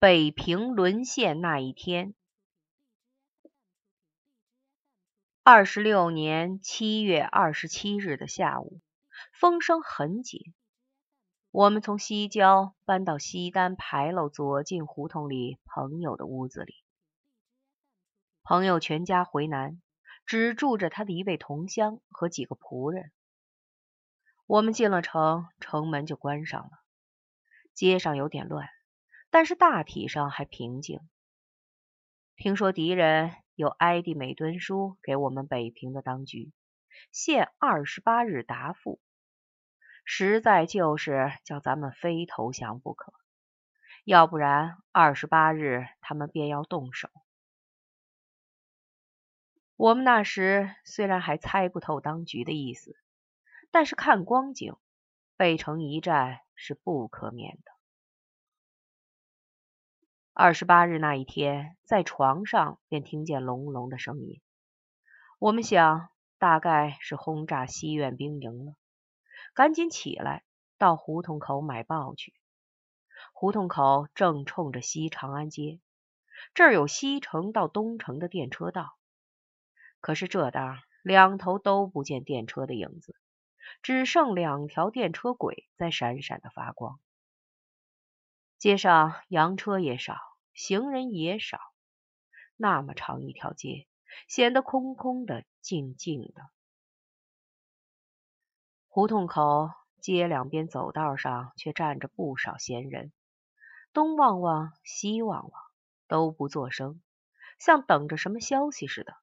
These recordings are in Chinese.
北平沦陷那一天。二十六年七月二十七日的下午，风声很紧。我们从西郊搬到西单牌楼左近胡同里朋友的屋子里。朋友全家回南，只住着他的一位同乡和几个仆人。我们进了城，城门就关上了。街上有点乱，但是大体上还平静。听说敌人。有埃迪美敦书给我们北平的当局，限二十八日答复，实在就是叫咱们非投降不可，要不然二十八日他们便要动手。我们那时虽然还猜不透当局的意思，但是看光景，背城一战是不可免的。二十八日那一天，在床上便听见隆隆的声音。我们想，大概是轰炸西苑兵营了，赶紧起来到胡同口买报去。胡同口正冲着西长安街，这儿有西城到东城的电车道。可是这当两头都不见电车的影子，只剩两条电车轨在闪闪的发光。街上洋车也少。行人也少，那么长一条街，显得空空的、静静的。胡同口街两边走道上却站着不少闲人，东望望，西望望，都不作声，像等着什么消息似的。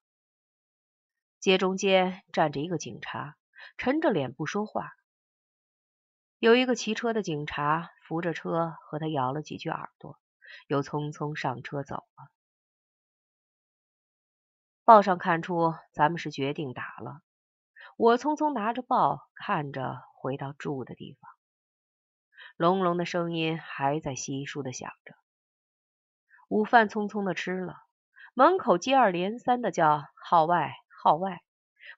街中间站着一个警察，沉着脸不说话。有一个骑车的警察扶着车，和他摇了几句耳朵。又匆匆上车走了。报上看出咱们是决定打了。我匆匆拿着报，看着回到住的地方。隆隆的声音还在稀疏的响着。午饭匆匆的吃了，门口接二连三的叫号外号外，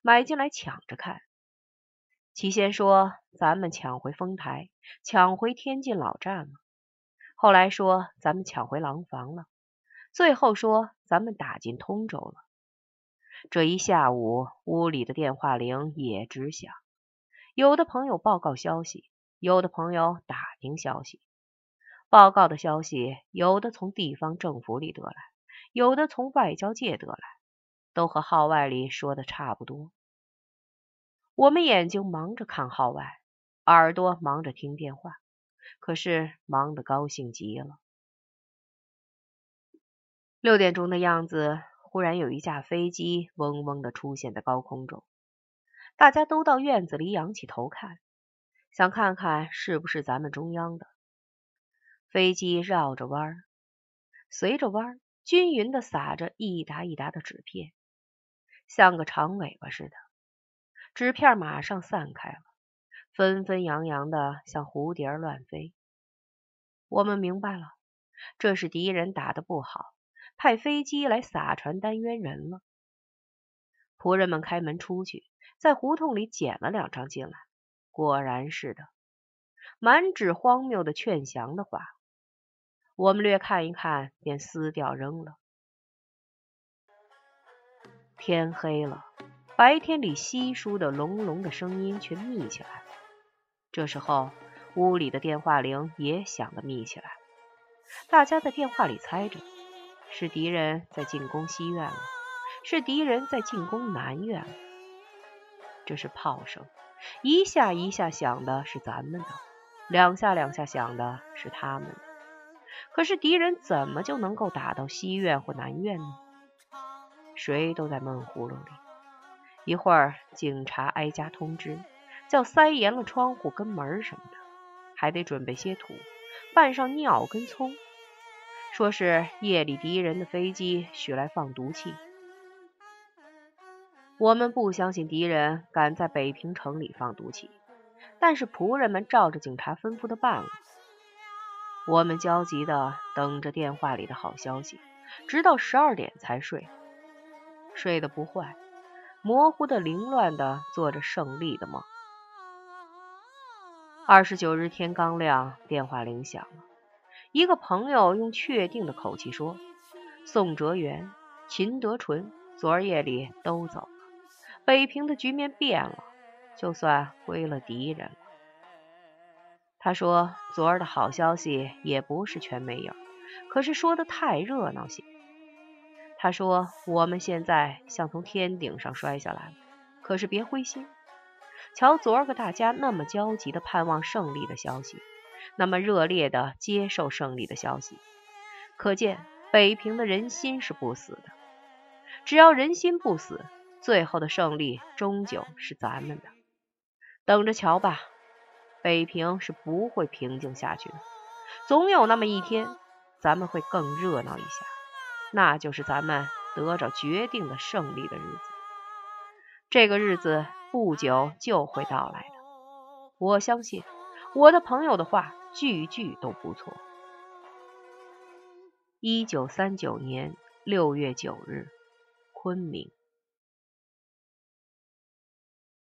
买进来抢着看。起先说咱们抢回丰台，抢回天津老站了。后来说咱们抢回廊坊了，最后说咱们打进通州了。这一下午，屋里的电话铃也直响，有的朋友报告消息，有的朋友打听消息。报告的消息，有的从地方政府里得来，有的从外交界得来，都和号外里说的差不多。我们眼睛忙着看号外，耳朵忙着听电话。可是忙得高兴极了。六点钟的样子，忽然有一架飞机嗡嗡的出现在高空中，大家都到院子里仰起头看，想看看是不是咱们中央的。飞机绕着弯儿，随着弯儿均匀的撒着一沓一沓的纸片，像个长尾巴似的。纸片马上散开了。纷纷扬扬的，像蝴蝶乱飞。我们明白了，这是敌人打的不好，派飞机来撒传单冤人了。仆人们开门出去，在胡同里捡了两张进来，果然是的，满纸荒谬的劝降的话。我们略看一看，便撕掉扔了。天黑了，白天里稀疏的隆隆的声音却密起来。这时候，屋里的电话铃也响得密起来。大家在电话里猜着，是敌人在进攻西院了，是敌人在进攻南院了。这是炮声，一下一下响的是咱们的，两下两下响的是他们的。可是敌人怎么就能够打到西院或南院呢？谁都在闷葫芦里。一会儿，警察挨家通知。叫塞严了窗户跟门什么的，还得准备些土，拌上尿跟葱。说是夜里敌人的飞机许来放毒气。我们不相信敌人敢在北平城里放毒气，但是仆人们照着警察吩咐的办了。我们焦急的等着电话里的好消息，直到十二点才睡。睡得不坏，模糊的、凌乱的做着胜利的梦。二十九日天刚亮，电话铃响了，一个朋友用确定的口气说：“宋哲元、秦德纯昨儿夜里都走了，北平的局面变了，就算归了敌人了。”他说：“昨儿的好消息也不是全没有，可是说的太热闹些。”他说：“我们现在像从天顶上摔下来了，可是别灰心。瞧昨儿个大家那么焦急的盼望胜利的消息，那么热烈的接受胜利的消息，可见北平的人心是不死的。只要人心不死，最后的胜利终究是咱们的。等着瞧吧，北平是不会平静下去的。总有那么一天，咱们会更热闹一下。”那就是咱们得着决定的胜利的日子，这个日子不久就会到来的。我相信我的朋友的话句句都不错。一九三九年六月九日，昆明。